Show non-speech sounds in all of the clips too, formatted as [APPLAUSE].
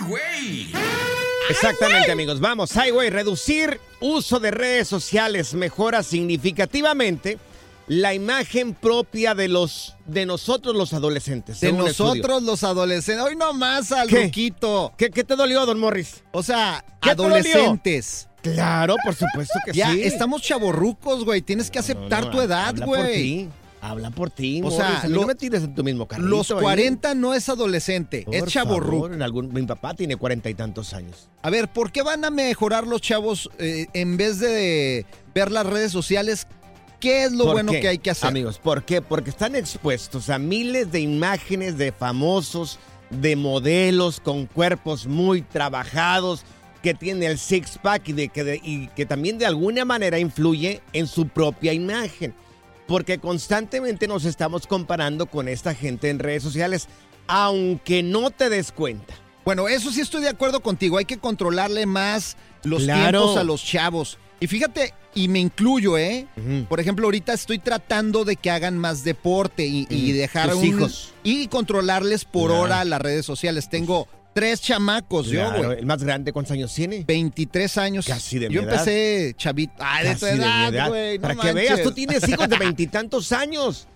¡Ay, güey! Exactamente, amigos. Vamos, Highway, reducir uso de redes sociales mejora significativamente la imagen propia de los de nosotros los adolescentes. De nosotros los adolescentes. Hoy nomás al ¿Qué? Luquito. ¿Qué, qué te dolió, don Morris? O sea, ¿Qué te dolió? adolescentes. Claro, por supuesto que Ya sí. estamos chavorrucos, güey. Tienes que aceptar No, no, tu edad, güey. Habla por ti, O Morris. sea, A mí lo- no me tires en tu mismo carrito. Los ahí. 40 no es adolescente, Por es algún- mi papá tiene cuarenta y tantos años. A ver, ¿por qué van a mejorar los chavos eh, en vez de ver las redes sociales? ¿Qué es lo ¿Por bueno qué? que hay que hacer? Amigos, ¿por qué? Porque están expuestos a miles de imágenes de famosos, de modelos con cuerpos muy trabajados, que tienen el six-pack y, de, que de- y que también de alguna manera influye en su propia imagen. Porque constantemente nos estamos comparando con esta gente en redes sociales, aunque no te des cuenta. Bueno, eso sí estoy de acuerdo contigo. Hay que controlarle más los Claro. tiempos a los chavos. Y fíjate, y me incluyo, ¿eh? Por ejemplo, ahorita estoy tratando de que hagan más deporte y, y dejar Tus un- hijos. y controlarles por Claro. hora las redes sociales. Tengo tres chamacos, Claro, yo, güey. el más grande, ¿cuántos años tiene? 23 años. Casi de mi Yo edad. empecé chavito. Ay, de tu edad, edad. güey. no Para que veas, tú tienes hijos de [LAUGHS] veintitantos años.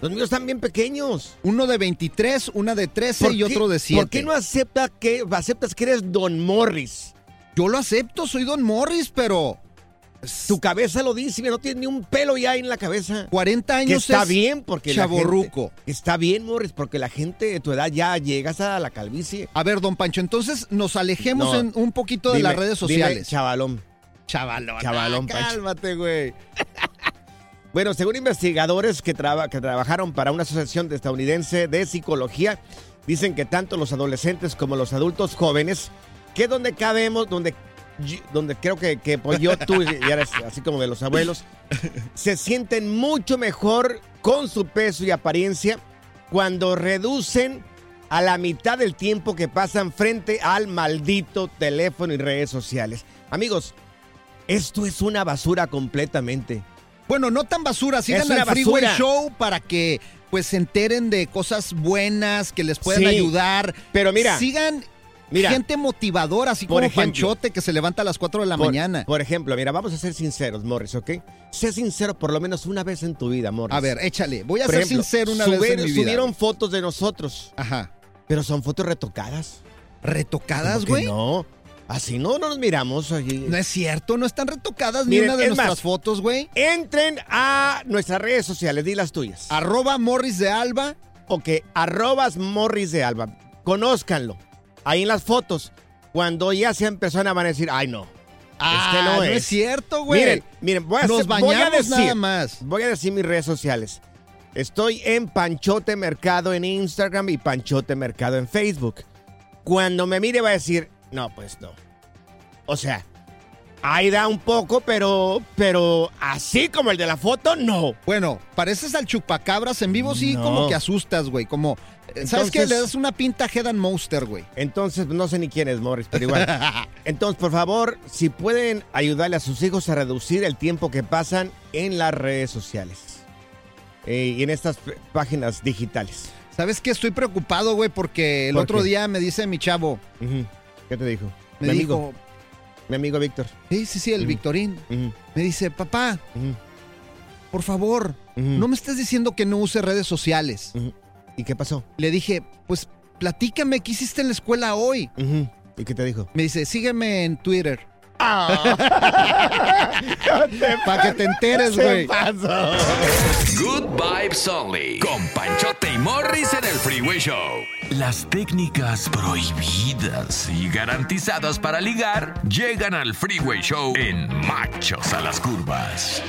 Los míos están bien pequeños. Uno de 23, una de 13 y qué- otro de 7. ¿Por qué no acepta que, aceptas que eres Don Morris? Yo lo acepto, soy Don Morris, pero Tu cabeza lo dice, no tienes ni un pelo ya en la cabeza. 40 Que años está es bien porque la gente- está bien, Morris, porque la gente de tu edad ya llegas a la calvicie. A ver, don Pancho, entonces nos alejemos No. en un poquito de Dime- las redes dime, sociales. chavalón. Chavalón. Chavalón, ah, Pancho. Cálmate, güey. [LAUGHS] Bueno, según investigadores que, traba- que trabajaron para una asociación de estadounidense de psicología, dicen que tanto los adolescentes como los adultos jóvenes, que donde cabemos, donde, donde creo que, que pues yo, tú, y eres así como de los abuelos, se sienten mucho mejor con su peso y apariencia cuando reducen a la mitad del tiempo que pasan frente al maldito teléfono y redes sociales. Amigos, esto es una basura completamente. Bueno, no tan basura, sigan al Freeway basura. Show para que pues se enteren de cosas buenas que les puedan Sí, ayudar. pero mira, sigan mira. gente motivadora, así Por como ejemplo. Panchote que se levanta a las 4 de la por, mañana. Por ejemplo, mira, vamos a ser sinceros, Morris, ¿ok? Sé sincero por lo menos una vez en tu vida, Morris. A ver, échale. Voy a Por ser ejemplo, sincero una subir- vez en mi vida. Subieron fotos de nosotros, Ajá. pero son fotos retocadas. ¿Retocadas, ¿Cómo que güey? No, así no, no nos miramos allí. No es cierto, no están retocadas Miren, ni una de es nuestras más, fotos, güey. Entren a nuestras redes sociales, di las tuyas. Arroba Morris de Alba. Ok, arrobas Morris de Alba. Conózcanlo. Ahí en las fotos. Cuando ya personas van a decir, ay no. Ah, este no, no es. es cierto, güey. Miren, miren, voy a, Nos hacer- voy a decir, nada más. Voy a decir mis redes sociales. Estoy en Panchote Mercado en Instagram y Panchote Mercado en Facebook. Cuando me mire va a decir, no, pues no. O sea, ahí da un poco, pero, pero así como el de la foto, no. Bueno, pareces al chupacabras en vivo, sí, No. como que asustas, güey. Como, eh, ¿sabes qué? Le das una pinta a Head and Monster, güey. Entonces, no sé ni quién es Morris, pero igual. [LAUGHS] Entonces, por favor, si pueden ayudarle a sus hijos a reducir el tiempo que pasan en las redes sociales eh, y en estas páginas digitales. ¿Sabes qué? Estoy preocupado, güey, porque el ¿Por otro qué? día me dice mi chavo. ¿Qué te dijo? me mi dijo, amigo, mi amigo Víctor. sí, sí, sí, el Ujú. Victorín, Ujú, me dice, papá, por favor, no me estés diciendo que no use redes sociales. ¿Y qué pasó? Le dije, pues platícame, ¿qué hiciste en la escuela hoy? ¿Y qué te dijo? Me dice, sígueme en Twitter. Ah. Para que te enteres, güey. Good Vibes Only. Con Panchote y Morris en el Freeway Show. Las técnicas prohibidas y garantizadas para ligar llegan al Freeway Show en Machos a las Curvas.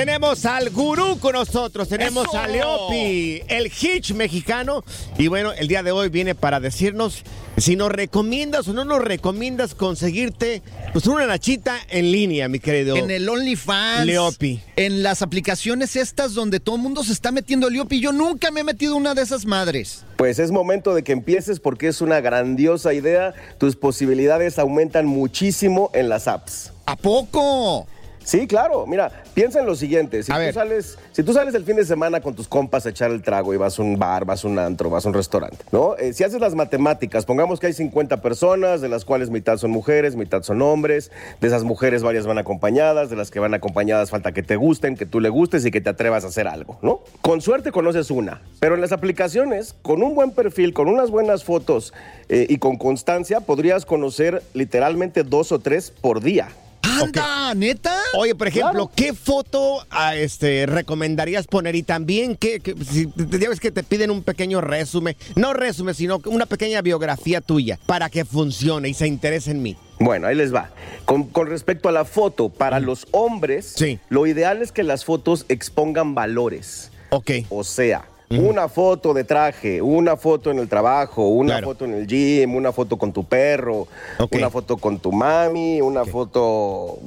Tenemos al gurú con nosotros, tenemos ¡Eso! a Leopi, el hitch mexicano. Y bueno, el día de hoy viene para decirnos si nos recomiendas o no nos recomiendas conseguirte pues una nachita en línea, mi querido. En el OnlyFans. Leopi. En las aplicaciones estas donde todo el mundo se está metiendo Leopi. Yo nunca me he metido una de esas madres. Pues es momento de que empieces porque es una grandiosa idea. Tus posibilidades aumentan muchísimo en las apps. ¿A poco? Sí, claro. Mira, piensa en lo siguiente. Si A tú, ver. sales, si tú sales el fin de semana con tus compas a echar el trago y vas a un bar, vas a un antro, vas a un restaurante, ¿no? Eh, si haces las matemáticas, pongamos que hay 50 personas, de las cuales mitad son mujeres, mitad son hombres. De esas mujeres varias van acompañadas, de las que van acompañadas falta que te gusten, que tú le gustes y que te atrevas a hacer algo, ¿no? Con suerte conoces una. Pero en las aplicaciones, con un buen perfil, con unas buenas fotos eh, y con constancia, podrías conocer literalmente dos o tres por día. ¡Anda! ¿Neta? Oye, por ejemplo, Claro. ¿qué foto ah, este, recomendarías poner? Y también, ¿qué, qué- si, te- ya ves que te piden un pequeño resumen, no resumen, sino una pequeña biografía tuya para que funcione y se interese en mí. Bueno, ahí les va. Con, con respecto a la foto, para los hombres, Sí. lo ideal es que las fotos expongan valores. Ok. O sea, una foto de traje, una foto en el trabajo, una Claro. foto en el gym, una foto con tu perro, una foto con tu mami, una foto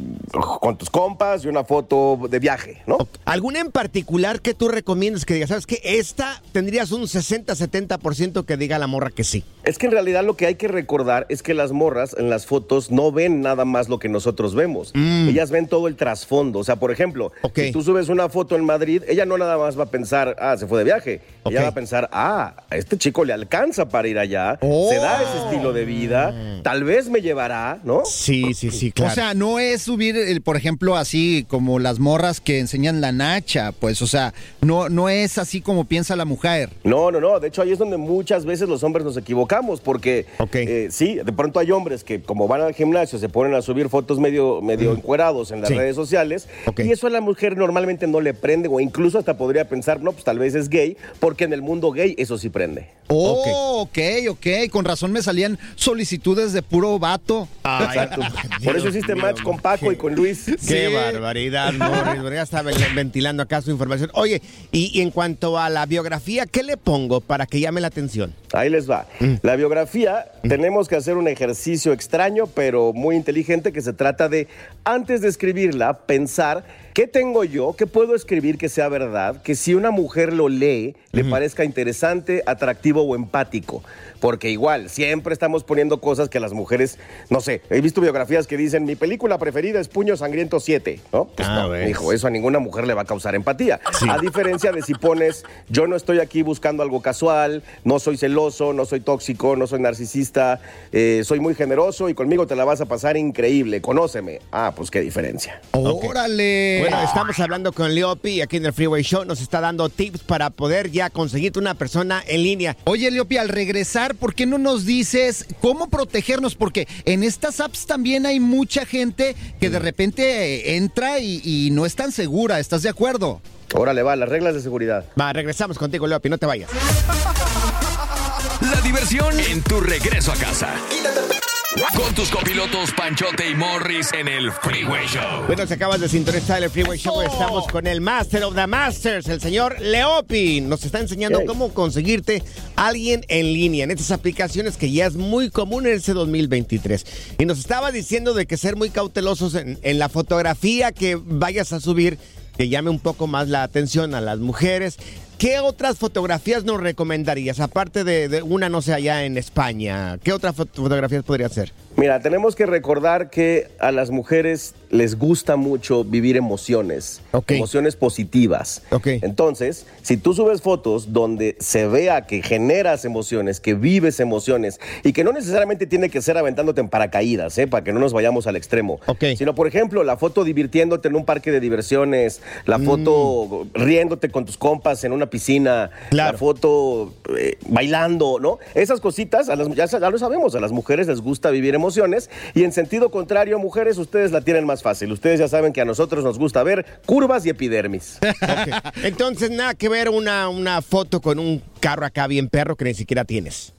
con tus compas y una foto de viaje, ¿no? ¿Alguna en particular que tú recomiendas que digas, sabes que esta tendrías un 60-70% que diga la morra que sí? Es que en realidad lo que hay que recordar es que las morras en las fotos no ven nada más lo que nosotros vemos. Ellas ven todo el trasfondo. O sea, por ejemplo, Mm. Si tú subes una foto en Madrid, ella no nada más va a pensar, ah, se fue de viaje. Ella Ok. va a pensar, ah, a este chico le alcanza para ir allá, Oh. se da ese estilo de vida, tal vez me llevará, ¿no? Sí, sí, sí, claro. O sea, no es subir, el, por ejemplo, así como las morras que enseñan la nacha, pues, o sea, no, no es así como piensa la mujer. No, no, no. De hecho, ahí es donde muchas veces los hombres nos equivocamos, porque eh, sí, de pronto hay hombres que como van al gimnasio se ponen a subir fotos medio, medio encuerados en las Sí. redes sociales, y eso a la mujer normalmente no le prende, o incluso hasta podría pensar, no, pues tal vez es gay, porque en el mundo gay eso sí prende. Oh, ok, ok. Con razón me salían solicitudes de puro vato. Ay. [LAUGHS] Dios Por eso hiciste match con Paco qué- y con Luis. Qué Sí. barbaridad, Morris. Ya estaba ven- ventilando acá su información. Oye, y, y en cuanto a la biografía, ¿qué le pongo para que llame la atención? Ahí les va. Mm. La biografía, tenemos que hacer un ejercicio extraño, pero muy inteligente, que se trata de, antes de escribirla, pensar qué tengo yo, qué puedo escribir que sea verdad, que si una mujer lo lee, le parezca interesante, atractivo o empático. Porque igual, siempre estamos poniendo cosas que las mujeres, no sé, he visto biografías que dicen, mi película preferida es Puño Sangriento 7, ¿no? Pues Ah, no, ves. hijo, eso a ninguna mujer le va a causar empatía. A diferencia de si pones, yo no estoy aquí buscando algo casual, no soy celoso, no soy tóxico, no soy narcisista, eh, soy muy generoso y conmigo te la vas a pasar increíble, conóceme. Ah, pues qué diferencia. ¡Órale! Bueno, estamos hablando con Leopi aquí en el Freeway Show. Nos está dando tips para poder ya conseguirte una persona en línea. Oye, Leopi, al regresar, ¿por qué no nos dices cómo protegernos? Porque en estas apps también hay mucha gente que de repente eh, entra y, y no es tan segura. ¿Estás de acuerdo? Órale, va, las reglas de seguridad. Va, regresamos contigo, Leopi, no te vayas. La diversión en tu regreso a casa. Con tus copilotos Panchote y Morris en el Freeway Show. Bueno, se acabas de sintonizar el Freeway Show. Estamos con el Master of the Masters, el señor Leopi. Nos está enseñando Hey. cómo conseguirte alguien en línea en estas aplicaciones que ya es muy común en este 2023. Y nos estaba diciendo de que ser muy cautelosos en, en la fotografía que vayas a subir, que llame un poco más la atención a las mujeres. ¿Qué otras fotografías nos recomendarías? Aparte de, de una, no sé, allá en España. ¿Qué otras fot- fotografías podría ser? Mira, tenemos que recordar que a las mujeres les gusta mucho vivir emociones, Ok. emociones positivas. Ok. Entonces, si tú subes fotos donde se vea que generas emociones, que vives emociones y que no necesariamente tiene que ser aventándote en paracaídas, ¿eh? para que no nos vayamos al extremo, Ok. sino por ejemplo la foto divirtiéndote en un parque de diversiones, la foto riéndote con tus compas en una piscina, Claro. la foto eh, bailando, ¿no? Esas cositas, a las, ya, lo sabemos, a las mujeres les gusta vivir emociones y en sentido contrario, mujeres, ustedes la tienen más fácil. Ustedes ya saben que a nosotros nos gusta ver curvas y epidermis. [LAUGHS] Entonces, nada que ver una, una foto con un carro acá bien perro que ni siquiera tienes.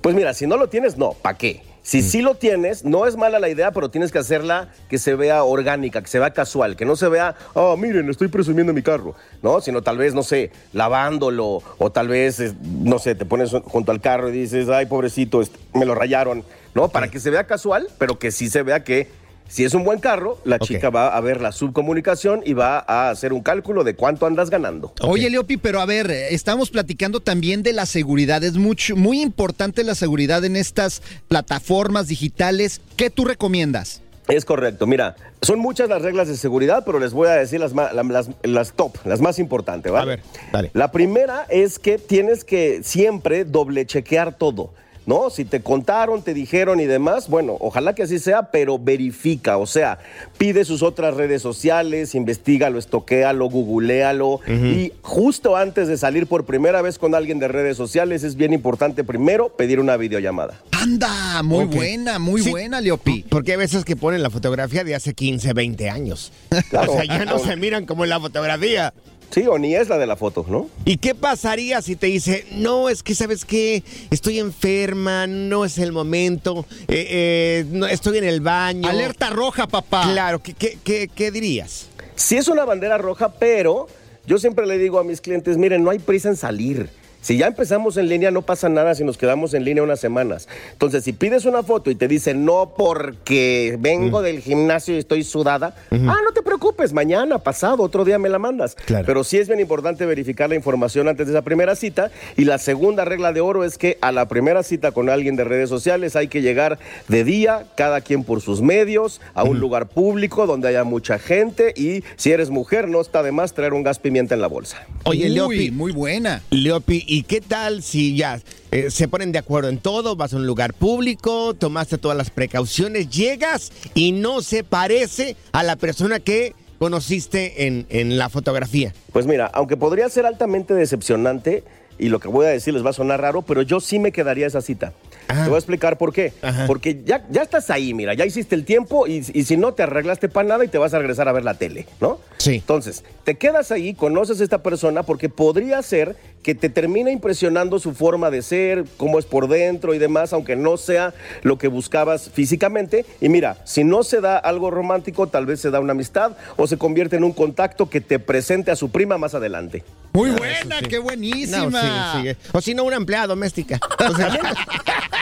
Pues mira, si no lo tienes, no, ¿para qué? Si sí lo tienes, no es mala la idea, pero tienes que hacerla que se vea orgánica, que se vea casual, que no se vea, oh, miren, estoy presumiendo mi carro, ¿no? Sino tal vez, no sé, lavándolo, o tal vez, no sé, te pones junto al carro y dices, ay, pobrecito, me lo rayaron, ¿no? Para que se vea casual, pero que sí se vea que si es un buen carro, la chica va a ver la subcomunicación y va a hacer un cálculo de cuánto andas ganando. Oye, Leopi, pero a ver, eh, estamos platicando también de la seguridad. Es mucho, muy importante la seguridad en estas plataformas digitales. ¿Qué tú recomiendas? Es correcto, mira, son muchas las reglas de seguridad, pero les voy a decir las, las, las top, las más importantes, ¿vale? A ver, dale. La primera es que tienes que siempre doble chequear todo. ¿No? Si te contaron, te dijeron y demás, bueno, ojalá que así sea, pero verifica, o sea, pide sus otras redes sociales, investigalo, estoquéalo, googlealo y justo antes de salir por primera vez con alguien de redes sociales es bien importante primero pedir una videollamada. Anda, muy buena, muy Sí. buena, Leopi. Porque hay veces que ponen la fotografía de hace 15, 20 años. Claro. O sea, ya no se miran como en la fotografía. Sí, o ni es la de la foto, ¿no? ¿Y qué pasaría si te dice, no, es que sabes qué, estoy enferma, no es el momento, eh, eh, no, estoy en el baño? Alerta roja, papá. Claro, ¿qué, qué, qué, qué dirías? Sí es una bandera roja, pero yo siempre le digo a mis clientes, miren, no hay prisa en salir. Si ya empezamos en línea, no pasa nada si nos quedamos en línea unas semanas. Entonces, si pides una foto y te dicen, no porque vengo Mm. del gimnasio y estoy sudada, ah, no te preocupes, mañana, pasado, otro día me la mandas. Claro. Pero sí es bien importante verificar la información antes de esa primera cita. Y la segunda regla de oro es que a la primera cita con alguien de redes sociales hay que llegar de día, cada quien por sus medios, a un lugar público donde haya mucha gente. Y si eres mujer, no está de más traer un gas pimienta en la bolsa. Oye, Leopi, muy buena. Leopi, ¿y qué tal si ya eh, se ponen de acuerdo en todo? Vas a un lugar público, tomaste todas las precauciones, llegas y no se parece a la persona que conociste en, en la fotografía. Pues mira, aunque podría ser altamente decepcionante, y lo que voy a decir les va a sonar raro, pero yo sí me quedaría esa cita. Ajá. Te voy a explicar por qué. Ajá. Porque ya, ya estás ahí, mira, ya hiciste el tiempo y, y si no te arreglaste para nada y te vas a regresar a ver la tele, ¿no? Sí. Entonces, te quedas ahí, conoces a esta persona porque podría ser que te termine impresionando su forma de ser, cómo es por dentro y demás, aunque no sea lo que buscabas físicamente. Y mira, si no se da algo romántico, tal vez se da una amistad o se convierte en un contacto que te presente a su prima más adelante. Muy Ah, buena, sí. qué No, buenísima. O si no, una empleada doméstica. [LAUGHS] O sea, [LAUGHS]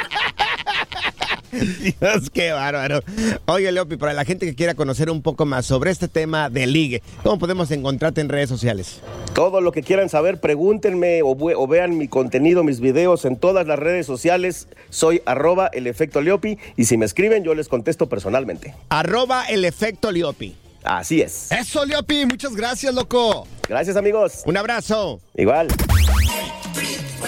Dios, qué bárbaro. Oye, Leopi, para la gente que quiera conocer un poco más sobre este tema de ligue, ¿cómo podemos encontrarte en redes sociales? Todo lo que quieran saber, pregúntenme o, ve- o vean mi contenido, mis videos en todas las redes sociales. Soy arroba el efecto Leopi y si me escriben yo les contesto personalmente. Arroba el efecto Leopi. Así es. Eso, Leopi, muchas gracias, loco. Gracias amigos. Un abrazo. Igual.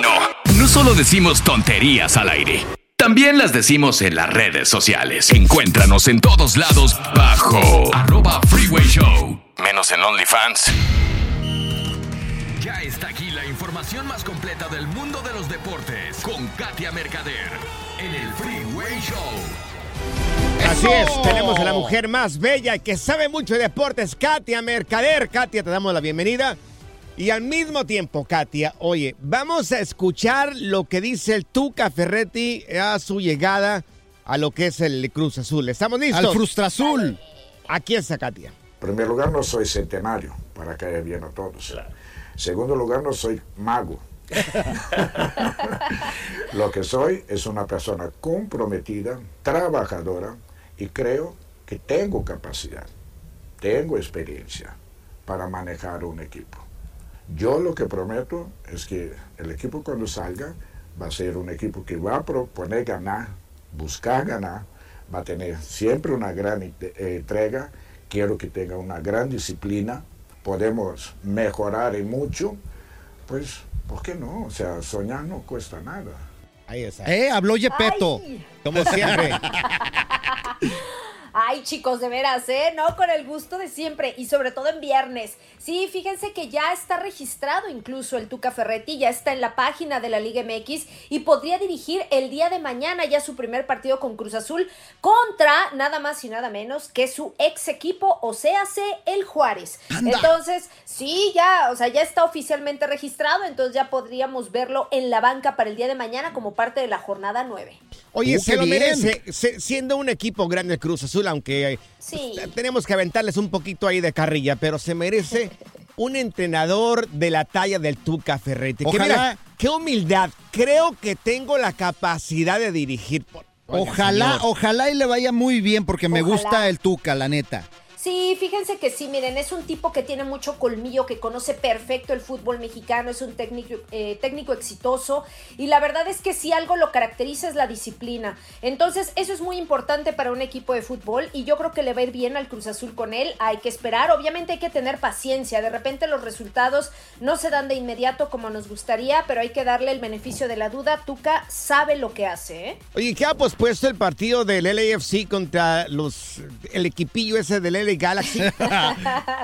No, no, solo decimos tonterías al aire. También las decimos en las redes sociales. Encuéntranos en todos lados bajo arroba freeway show. Menos en OnlyFans. Ya está aquí la información más completa del mundo de los deportes con Katia Mercader en el Freeway Show. Así es, tenemos a la mujer más bella y que sabe mucho de deportes, Katia Mercader. Katia, te damos la bienvenida. Y al mismo tiempo, Katia, oye, vamos a escuchar lo que dice el Tuca Ferretti a su llegada a lo que es el Cruz Azul. ¿Estamos listos? Al Frustra Azul. Aquí está Katia. En primer lugar, no soy centenario, para caer bien a todos. Segundo lugar, no soy mago. [LAUGHS] Lo que soy es una persona comprometida, trabajadora y creo que tengo capacidad, tengo experiencia para manejar un equipo. Yo lo que prometo es que el equipo cuando salga va a ser un equipo que va a proponer ganar, buscar ganar, va a tener siempre una gran eh, entrega, quiero que tenga una gran disciplina, podemos mejorar en mucho, pues, ¿por qué no? O sea, soñar no cuesta nada. Ahí está. Eh, habló Yepeto. Como siempre. [LAUGHS] Ay, chicos, de veras, ¿eh? No, con el gusto de siempre y sobre todo en viernes. Sí, fíjense que ya está registrado incluso el Tuca Ferretti, ya está en la página de la Liga MX y podría dirigir el día de mañana ya su primer partido con Cruz Azul contra nada más y nada menos que su ex equipo, o sea, el Juárez. Entonces, sí, ya, o sea, ya está oficialmente registrado, entonces ya podríamos verlo en la banca para el día de mañana como parte de la jornada 9. Oye, Uh, se lo bien. merece, se- siendo un equipo grande el Cruz Azul, aunque eh, Sí. tenemos que aventarles un poquito ahí de carrilla, pero se merece [LAUGHS] un entrenador de la talla del Tuca Ferretti. Que Ojalá- mira, qué humildad. Creo que tengo la capacidad de dirigir. Ojalá, señor. ojalá y le vaya muy bien porque me gusta el Tuca, la neta. Sí, fíjense que sí, miren, es un tipo que tiene mucho colmillo, que conoce perfecto el fútbol mexicano, es un técnico, eh, técnico exitoso y la verdad es que si algo lo caracteriza es la disciplina. Entonces, eso es muy importante para un equipo de fútbol y yo creo que le va a ir bien al Cruz Azul con él. Hay que esperar, obviamente hay que tener paciencia, de repente los resultados no se dan de inmediato como nos gustaría, pero hay que darle el beneficio de la duda. Tuca sabe lo que hace, ¿eh? Oye, ¿qué ha pospuesto el partido del LAFC contra los el equipillo ese del [LAUGHS] LA Galaxy?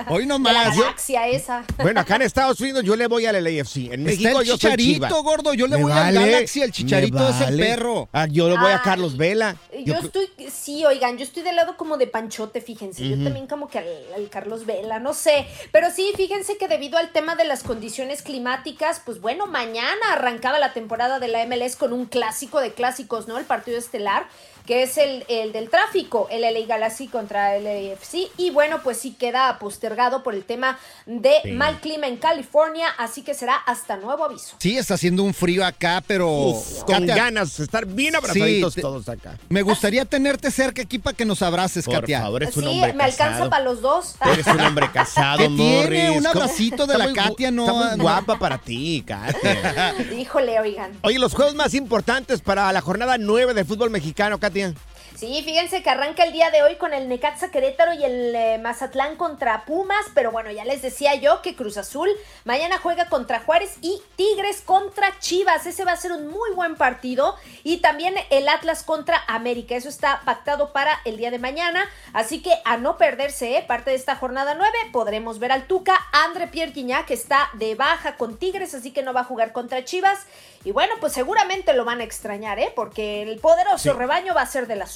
Hoy la nomás. yo- galaxia esa. bueno, acá en Estados Unidos yo le voy al LAFC. En Está el yo soy Chicharito, gordo, yo le Me voy al vale, Galaxy, el Chicharito es el perro. Ah, yo le voy a. Carlos Vela. Yo, Yo- estoy, sí, oigan, yo estoy del lado como de Panchote, fíjense. Yo también como que al, al Carlos Vela, no sé. Pero sí, fíjense que debido al tema de las condiciones climáticas, pues bueno, mañana arrancaba la temporada de la MLS con un clásico de clásicos, ¿no? El partido estelar, que es el, el del tráfico, el LA Galaxy contra el LAFC. Y bueno, pues sí queda postergado por el tema de mal clima en California, así que será hasta nuevo aviso. Sí, está haciendo un frío acá, pero. Uf, con Katia, ganas de estar bien abrazaditos Sí, todos acá. Me gustaría tenerte cerca aquí para que nos abraces, Por Katia. favor, eres un Sí, hombre me alcanza para los dos. Eres un hombre casado, [LAUGHS] ¿Qué tiene? Morris. Un abracito de Está la muy Katia, no- Está muy no. guapa para ti, Katia. [LAUGHS] Híjole, oigan. Oye, los juegos más importantes para la jornada 9 del fútbol mexicano, Katia. the end Sí, fíjense que arranca el día de hoy con el Necaxa Querétaro y el eh, Mazatlán contra Pumas, pero bueno, ya les decía yo que Cruz Azul mañana juega contra Juárez y Tigres contra Chivas. Ese va a ser un muy buen partido y también el Atlas contra América. Eso está pactado para el día de mañana, así que a no perderse ¿eh? parte de esta jornada 9 podremos ver al Tuca André Pierre Guignac que está de baja con Tigres, así que no va a jugar contra Chivas. Y bueno, pues seguramente lo van a extrañar, ¿eh? Porque el poderoso rebaño va a ser de las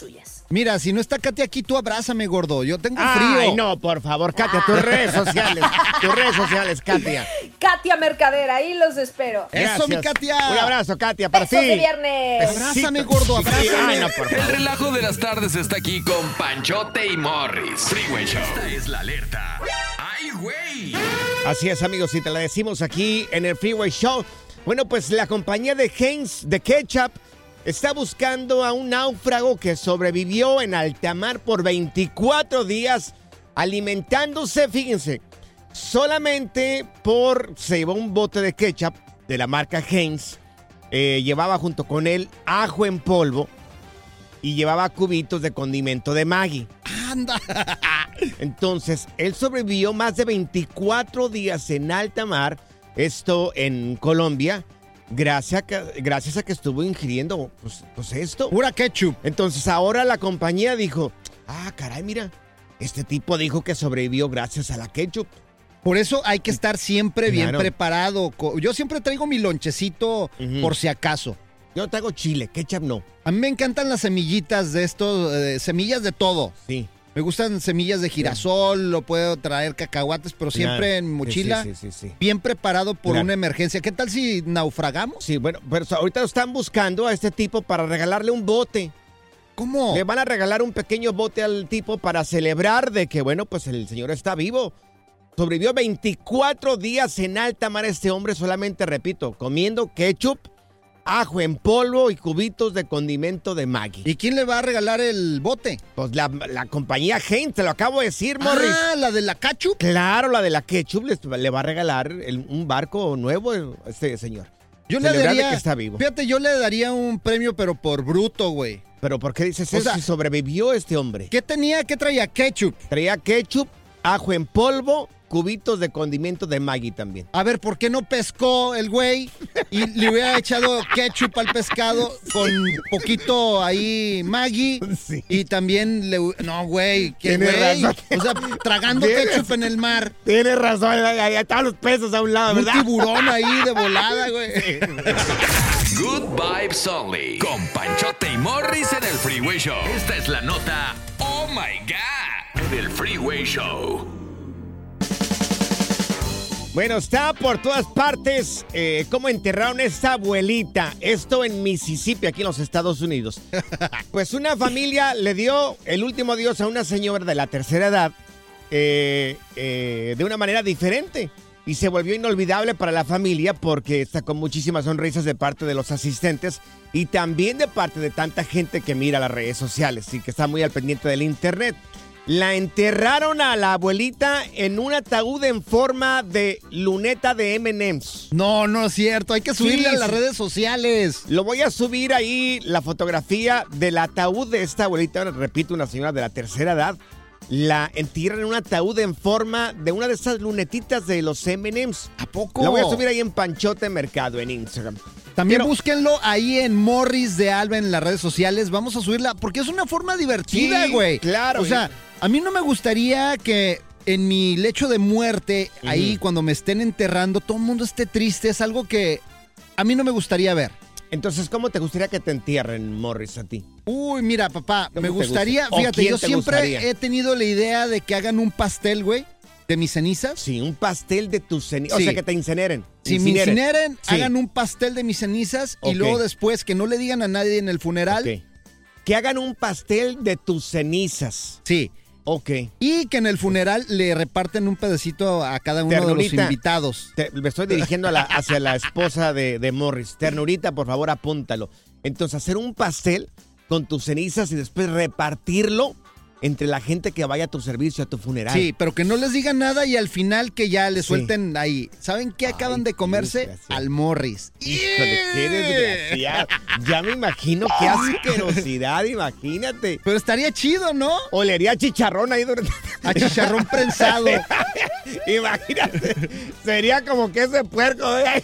Mira, si no está Katia aquí, tú abrázame, gordo. Yo tengo Ay, frío. no, por favor, Katia, tus redes sociales. tus redes [LAUGHS] sociales, Katia. Katia Mercader, ahí los espero. Eso, mi Gracias. Katia. Un abrazo, Katia, para ti. de viernes. Abrázame, gordo, abrázame. Ay, no, por El relajo de las tardes está aquí con Panchote y Morris. Freeway Show. Esta es la alerta. ¡Ay, güey! Así es, amigos, y te la decimos aquí en el Freeway Show. Bueno, pues la compañía de Heinz de Ketchup está buscando a un náufrago que sobrevivió en alta mar por 24 días alimentándose, fíjense, solamente por se llevó un bote de ketchup de la marca Heinz, eh, llevaba junto con él ajo en polvo y llevaba cubitos de condimento de Maggi. Anda. [LAUGHS] Entonces, él sobrevivió más de 24 días en alta mar, esto en Colombia, gracias a que, gracias a que estuvo ingiriendo pues, pues esto. Pura ketchup. Entonces, ahora la compañía dijo, ah, caray, mira, este tipo dijo que sobrevivió gracias a la ketchup. Por eso hay que estar siempre bien Claro. preparado. Yo siempre traigo mi lonchecito por si acaso. Yo traigo chile, ketchup no. A mí me encantan las semillitas de estos, eh, semillas de todo. Sí. Me gustan semillas de girasol, lo puedo traer cacahuates, pero siempre Claro. en mochila, sí, sí, sí, sí. bien preparado por Claro. una emergencia. ¿Qué tal si naufragamos? Sí, bueno, pero ahorita lo están buscando a este tipo para regalarle un bote. ¿Cómo? Le van a regalar un pequeño bote al tipo para celebrar de que, bueno, pues el señor está vivo. Sobrevivió 24 días en alta mar este hombre, solamente, repito, comiendo ketchup, ajo en polvo y cubitos de condimento de Maggi. ¿Y quién le va a regalar el bote? Pues la, la compañía Heinz, te lo acabo de decir, Morris. Ah, la de la ketchup. Claro, la de la ketchup les- le va a regalar el- un barco nuevo a este señor. Yo le daría, que está vivo. fíjate, yo le daría un premio, pero por bruto, güey. Pero ¿por qué dices O eso sea, si sobrevivió este hombre? ¿Qué tenía? ¿Qué traía? Ketchup. Traía ketchup, ajo en polvo, cubitos de condimento de Maggi también. A ver, ¿por qué no pescó el güey y le hubiera echado ketchup al pescado con poquito ahí Maggi? Sí. Y también le... No, güey, ¿qué Tienes güey? razón. O sea, tragando Tienes- ketchup en el mar. Tienes razón, ahí estaban los pesos a un lado, Un ¿verdad? tiburón ahí de volada, güey. Good Vibes Only. Con Panchote y Morris en el Freeway Show. Esta es la nota Oh My God del Freeway Show. Bueno, está por todas partes eh, cómo enterraron a esta abuelita. Esto en Mississippi, aquí en los Estados Unidos. [LAUGHS] Pues una familia le dio el último adiós a una señora de la tercera edad eh, eh, de una manera diferente. Y se volvió inolvidable para la familia porque sacó muchísimas sonrisas de parte de los asistentes y también de parte de tanta gente que mira las redes sociales y que está muy al pendiente del internet. La enterraron a la abuelita en un ataúd en forma de luneta de M&M's. No, no es cierto. Hay que subirle Sí, a las sí. redes sociales. Lo voy a subir ahí la fotografía del ataúd de esta abuelita, repito, una señora de la tercera edad. La entierran en un ataúd en forma de una de esas lunetitas de los M&M's. ¿A poco? La voy a subir ahí en Panchote Mercado en Instagram. También Pero- búsquenlo ahí en Morris de Alba en las redes sociales. Vamos a subirla porque es una forma divertida, Sí, güey. claro. O sea, a mí no me gustaría que en mi lecho de muerte, ahí cuando me estén enterrando, todo el mundo esté triste. Es algo que a mí no me gustaría ver. Entonces, ¿cómo te gustaría que te entierren, Morris, a ti? Uy, mira, papá, ¿Cómo me gustaría, fíjate, yo siempre gustaría? he tenido la idea de que hagan un pastel, güey, de mis cenizas. Sí, un pastel de tus cenizas. Sí. O sea, que te incineren. Si me incineren, Sí. hagan un pastel de mis cenizas y luego después que no le digan a nadie en el funeral. Ok. Que hagan un pastel de tus cenizas. Sí. Ok. Y que en el funeral le reparten un pedacito a cada uno de los invitados. Te- me estoy dirigiendo a la- hacia la esposa de, de Morris. Ternurita, por favor, apúntalo. Entonces, hacer un pastel con tus cenizas y después repartirlo entre la gente que vaya a tu servicio, a tu funeral. Sí, pero que no les digan nada y al final que ya le Sí. suelten ahí. ¿Saben qué acaban de comerse? Al Morris. Híjole, qué desgraciado. Ya me imagino qué asquerosidad, imagínate. Pero estaría chido, ¿no? Olería a chicharrón ahí durante... A chicharrón prensado. [LAUGHS] Imagínate. Sería como que ese puerco. ¿eh?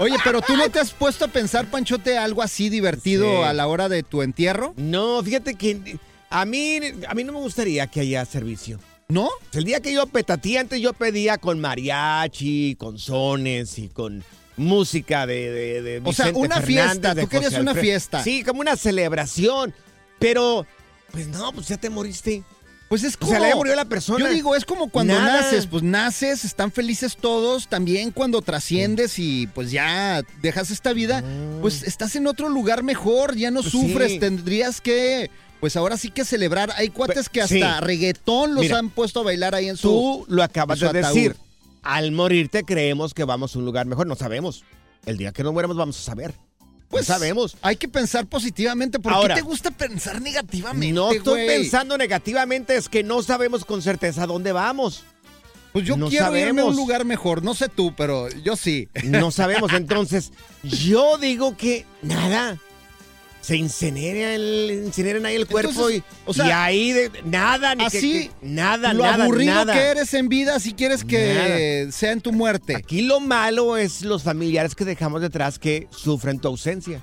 Oye, pero tú no te has puesto a pensar, Panchote, algo así divertido Sí. a la hora de tu entierro? No, fíjate que a mí, a mí no me gustaría que haya servicio. ¿No? El día que yo petatía, antes yo pedía con mariachi, con sones y con música de, de, de O sea, Vicente una Fernández, fiesta, de tú querías José una Alfredo. fiesta. Sí, como una celebración. Pero, pues no, pues ya te moriste. Pues es O como... sea, le murió la persona. Yo digo, es como cuando Nada. naces, pues naces, están felices todos, también cuando trasciendes y pues ya dejas esta vida, pues estás en otro lugar mejor, ya no Ah. Pues sufres, tendrías que, pues ahora sí que celebrar. Hay cuates que sí. hasta reggaetón los Mira, han puesto a bailar ahí en su... Tú lo acabas de decir. Al morirte creemos que vamos a un lugar mejor. No sabemos. El día que nos mueramos vamos a saber. Pues no sabemos. Hay que pensar positivamente. ¿Por Ahora, qué te gusta pensar negativamente? No estoy pensando negativamente, es que no sabemos con certeza dónde vamos. Pues yo no quiero irme a sabemos. un lugar mejor. No sé tú, pero yo sí. No sabemos. Entonces, [LAUGHS] yo digo que nada. Se incinera el, incineran ahí el cuerpo Entonces, y, o sea, y ahí de, nada, ni Así, que- nada, lo nada, aburrido nada. que eres en vida, si quieres que sea en tu muerte. Aquí lo malo es los familiares que dejamos detrás que sufren tu ausencia.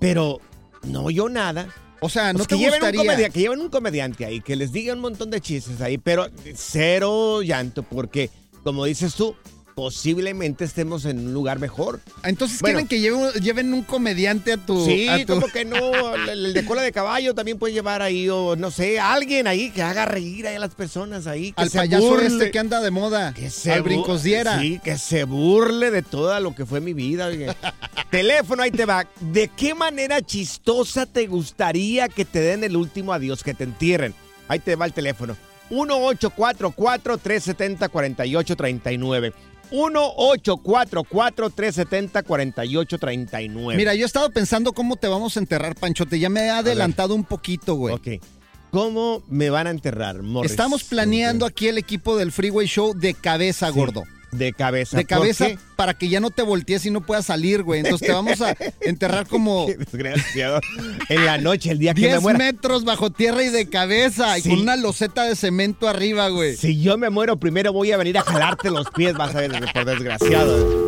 Pero no yo nada. O sea, no Pues te que, lleven un gustaría. comedia- que lleven un comediante ahí, que les diga un montón de chistes ahí, pero cero llanto, porque como dices tú, posiblemente estemos en un lugar mejor. Entonces Bueno. quieren que lleven, lleven un comediante a tu. Sí, a tu- como que no, el, de cola de caballo también puede llevar ahí, o no sé, alguien ahí que haga reír ahí a las personas ahí. Que al se payaso burle, este que anda de moda. que se al bu- brincos diera. Sí, que se burle de todo lo que fue mi vida. [LAUGHS] Teléfono, ahí te va. ¿De qué manera chistosa te gustaría que te den el último adiós, que te entierren? Ahí te va el teléfono. 1844-370-4839. 1844-370-4839. Mira, yo he estado pensando cómo te vamos a enterrar, Panchote. Ya me he adelantado un poquito, güey. Ok. ¿Cómo me van a enterrar, Morris? Estamos planeando aquí el equipo del Freeway Show de cabeza, gordo. De cabeza. De ¿Por cabeza qué? para que ya no te voltees y no puedas salir, güey. Entonces te vamos a [LAUGHS] enterrar como Qué desgraciado. En la noche, el día que me 10 muera. metros bajo tierra y de cabeza y con una loseta de cemento arriba, güey. Si yo me muero primero voy a venir a jalarte los pies, vas a ver, por desgraciado.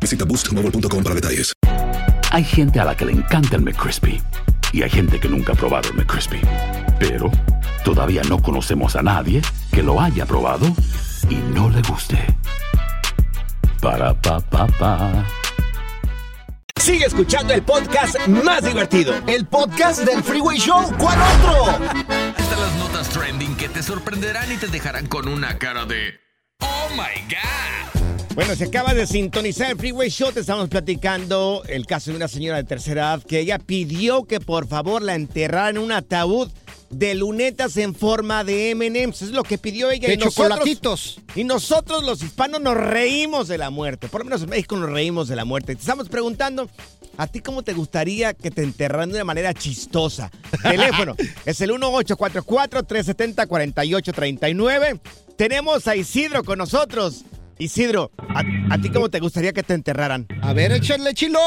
Visita boostmobile.com para detalles. Hay gente a la que le encanta el McCrispy y hay gente que nunca ha probado el McCrispy. Pero todavía no conocemos a nadie que lo haya probado y no le guste. Para pa pa pa. Sigue escuchando el podcast más divertido. El podcast del Freeway Show. ¿Cuál otro? Están las notas trending que te sorprenderán y te dejarán con una cara de ¡Oh my God! Bueno, si acabas de sintonizar el Freeway Show, te estamos platicando el caso de una señora de tercera edad que ella pidió que por favor la enterraran en un ataúd de lunetas en forma de M&M's. Es lo que pidió ella. De y nosotros- chocolatitos. Y nosotros los hispanos nos reímos de la muerte. Por lo menos en México nos reímos de la muerte. Te estamos preguntando, ¿a ti cómo te gustaría que te enterraran de una manera chistosa? [LAUGHS] Teléfono es el 1844-370-4839. Tenemos a Isidro con nosotros. Isidro, ¿a, a ti cómo te gustaría que te enterraran? A ver, échale chilo.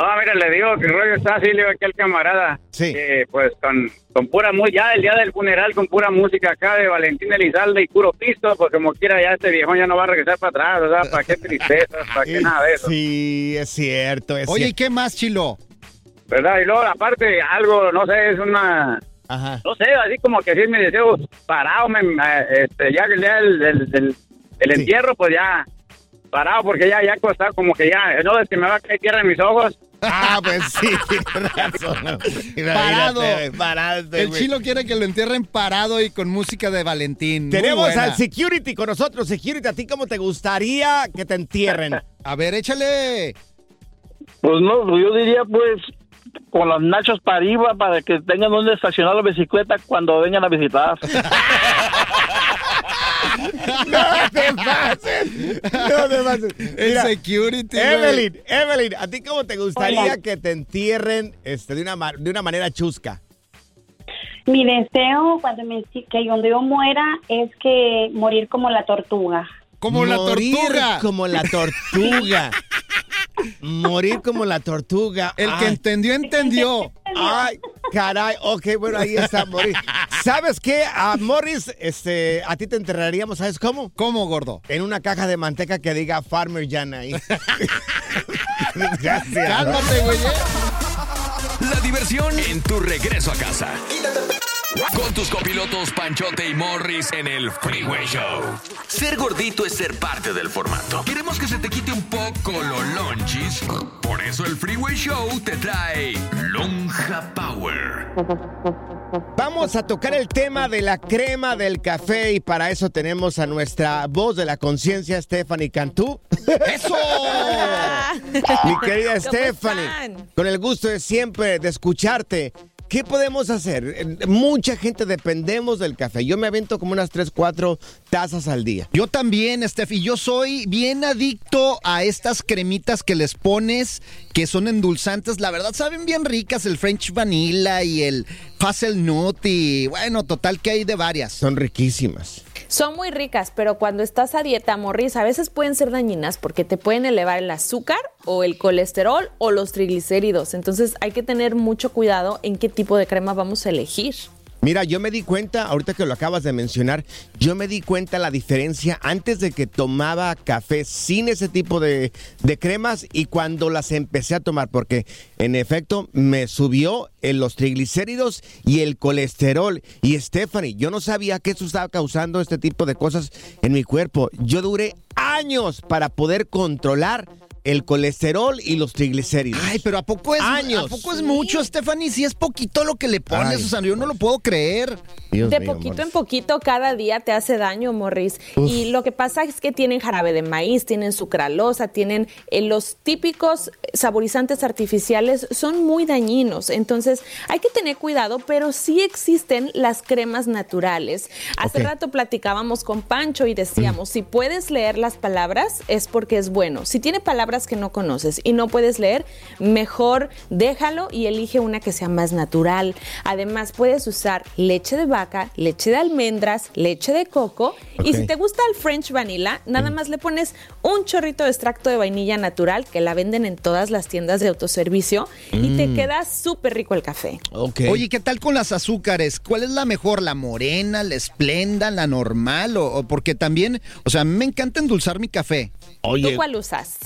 Ah, mira, le digo que el rollo está así, le digo aquí al camarada. Sí. Que, pues con, con pura música, ya el día del funeral con pura música acá de Valentín Elizalde y puro pisto, pues como quiera ya este viejón ya no va a regresar para atrás, ¿verdad? ¿Para qué tristeza? ¿Para qué [LAUGHS] nada de eso? Sí, es cierto. Es Oye, ¿y qué más, Chilo? ¿Verdad? Y luego aparte algo, no sé, es una... Ajá. No sé, así como que sí mi deseo parado, me, me- este, ya que el día del, del- del- el Sí. entierro, pues ya parado, porque ya, ya costado como que ya, no, es que me va a caer tierra en mis ojos. Ah, pues sí, [LAUGHS] razón. Parado. Imagínate, Parado. El güey. Chilo quiere que lo entierren parado y con música de Valentín. Tenemos al security con nosotros. Security, ¿a ti cómo te gustaría que te entierren? [LAUGHS] A ver, échale. Pues no, yo diría pues con las nachos para arriba para que tengan donde estacionar la bicicleta cuando vengan a visitar. [LAUGHS] [LAUGHS] ¡No te pases! ¡No te pases! El Mira, security. Evelyn, Evelyn, ¿a ti cómo te gustaría Hola. que te entierren este, de, una, de una manera chusca? Mi deseo cuando, me, que cuando yo muera es que morir como la tortuga. Como la Morir tortuga. Como la tortuga. [LAUGHS] Morir como la tortuga. El que entendió, entendió. Ay, caray. Ok, bueno, ahí está, Morris. ¿Sabes qué? A Morris, este, a ti te enterraríamos, ¿sabes cómo? ¿Cómo, gordo? En una caja de manteca que diga Farmer Jan ahí. [LAUGHS] Gracias. Cálmate, güey. ¿eh? La diversión en tu regreso a casa. Con tus copilotos Panchote y Morris en el Freeway Show. Ser gordito es ser parte del formato. Queremos que se te quite un poco lo lonchis. Por eso el Freeway Show te trae Lonja Power. Vamos a tocar el tema de la crema del café y para eso tenemos a nuestra voz de la conciencia, Stephanie Cantú. [LAUGHS] ¡Eso! Mi querida ¿Cómo Stephanie, están? con el gusto de siempre de escucharte. ¿Qué podemos hacer? Mucha gente dependemos del café. Yo me avento como unas 3, 4 tazas al día. Yo también, Steffi. Yo soy bien adicto a estas cremitas que les pones, que son endulzantes. La verdad, saben bien ricas el French Vanilla y el Hazelnut. Y bueno, total que hay de varias. Son riquísimas. Son muy ricas, pero cuando estás a dieta, Morris, a veces pueden ser dañinas porque te pueden elevar el azúcar o el colesterol o los triglicéridos. Entonces hay que tener mucho cuidado en qué tipo de crema vamos a elegir. Mira, yo me di cuenta, ahorita que lo acabas de mencionar, yo me di cuenta la diferencia antes de que tomaba café sin ese tipo de, cremas y cuando las empecé a tomar, porque en efecto me subió en los triglicéridos y el colesterol. Y Stephanie, yo no sabía que eso estaba causando este tipo de cosas en mi cuerpo. Yo duré años para poder controlar el colesterol y los triglicéridos. Ay, pero ¿a poco es, Años. ¿a poco es mucho, Stephanie? Si es poquito lo que le pones, Ay. o sea, yo no lo puedo creer. Dios de mío, poquito Morris. en poquito cada día te hace daño, Morris. Uf. Y lo que pasa es que tienen jarabe de maíz, tienen sucralosa, tienen eh, los típicos saborizantes artificiales, son muy dañinos. Entonces hay que tener cuidado, pero sí existen las cremas naturales. Hace rato platicábamos con Pancho y decíamos, si puedes leer las palabras es porque es bueno. Si tiene palabras que no conoces y no puedes leer, mejor déjalo y elige una que sea más natural. Además, puedes usar leche de vaca, leche de almendras, leche de coco. Y si te gusta el French Vanilla, nada más le pones un chorrito de extracto de vainilla natural que la venden en todas las tiendas de autoservicio y te Mm. queda súper rico el café. Ok. Oye, ¿qué tal con las azúcares? ¿Cuál es la mejor? ¿La morena, la esplenda, la normal? O, o porque también, o sea, me encanta endulzar mi café. ¿Tú cuál usas?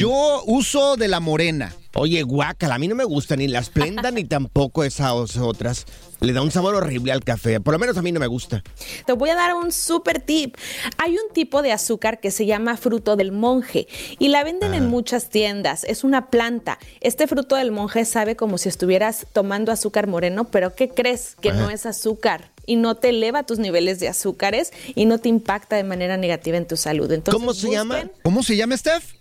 Yo uso de la morena. Oye, guácala, a mí no me gusta ni la esplenda [LAUGHS] ni tampoco esas otras. Le da un sabor horrible al café. Por lo menos a mí no me gusta. Te voy a dar un super tip. Hay un tipo de azúcar que se llama fruto del monje y la venden en muchas tiendas. Es una planta. Este fruto del monje sabe como si estuvieras tomando azúcar moreno, pero ¿qué crees? Que no es azúcar y no te eleva tus niveles de azúcares y no te impacta de manera negativa en tu salud. Entonces, ¿Cómo se llama? ¿Cómo se llama, Steph?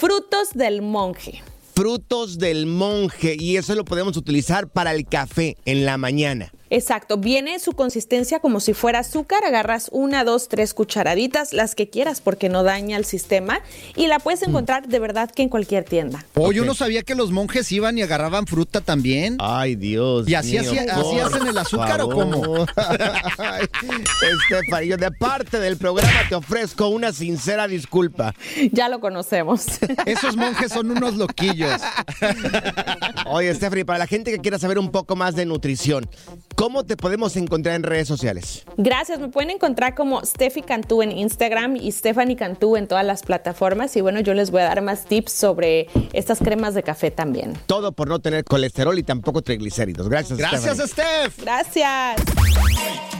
Frutos del monje. Frutos del monje. Y eso lo podemos utilizar para el café en la mañana. Exacto, viene su consistencia como si fuera azúcar, agarras una, dos, tres cucharaditas, las que quieras porque no daña el sistema y la puedes Mm. encontrar de verdad que en cualquier tienda. Oh, yo no sabía que los monjes iban y agarraban fruta también. Ay, Dios. ¿Y así, mío, hacía- así por hacen el azúcar o cómo? [LAUGHS] Estefanía, de parte del programa te ofrezco una sincera disculpa. Ya lo conocemos. [LAUGHS] Esos monjes son unos loquillos. Oye, Stephanie, para la gente que quiera saber un poco más de nutrición, ¿cómo te podemos encontrar en redes sociales? Gracias, me pueden encontrar como Steffi Cantú en Instagram y Stephanie Cantú en todas las plataformas y bueno, yo les voy a dar más tips sobre estas cremas de café también. Todo por no tener colesterol y tampoco triglicéridos. Gracias, Gracias, Stephanie. Steph. Gracias.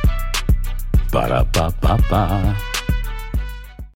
Ba-da-ba-ba-ba.